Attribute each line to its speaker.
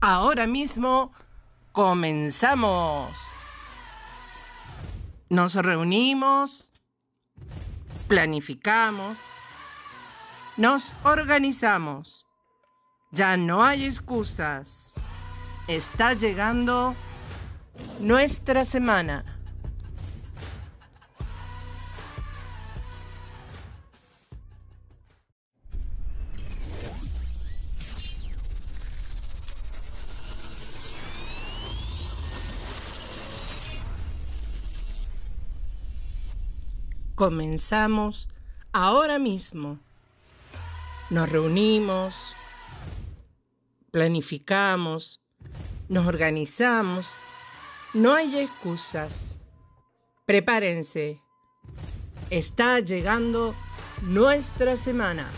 Speaker 1: Ahora mismo comenzamos. Nos reunimos, planificamos, nos organizamos. Ya no hay excusas. Está llegando nuestra semana. Comenzamos ahora mismo. Nos reunimos, planificamos, nos organizamos. No hay excusas. Prepárense. Está llegando nuestra semana.